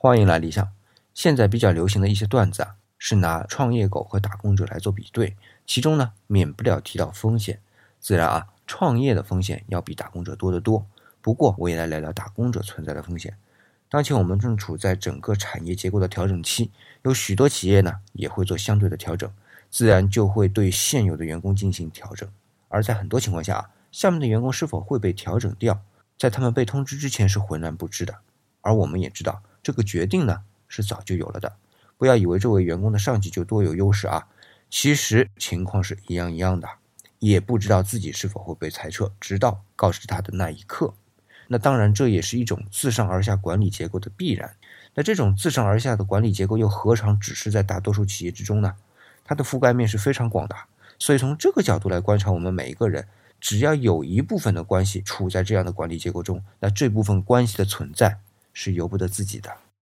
欢迎来理想。现在比较流行的一些段子啊，是拿创业狗和打工者来做比对，其中呢免不了提到风险。自然啊，创业的风险要比打工者多得多。不过我也来聊聊打工者存在的风险。当前我们正处在整个产业结构的调整期，有许多企业呢也会做相对的调整，自然就会对现有的员工进行调整。而在很多情况下啊，下面的员工是否会被调整掉，在他们被通知之前是浑然不知的。而我们也知道，这个决定呢是早就有了的。不要以为这位员工的上级就多有优势啊，其实情况是一样一样的，也不知道自己是否会被裁撤，直到告知他的那一刻。那当然，这也是一种自上而下管理结构的必然。那这种自上而下的管理结构又何尝只是在大多数企业之中呢？它的覆盖面是非常广的。所以从这个角度来观察，我们每一个人，只要有一部分的关系处在这样的管理结构中，那这部分关系的存在是由不得自己的。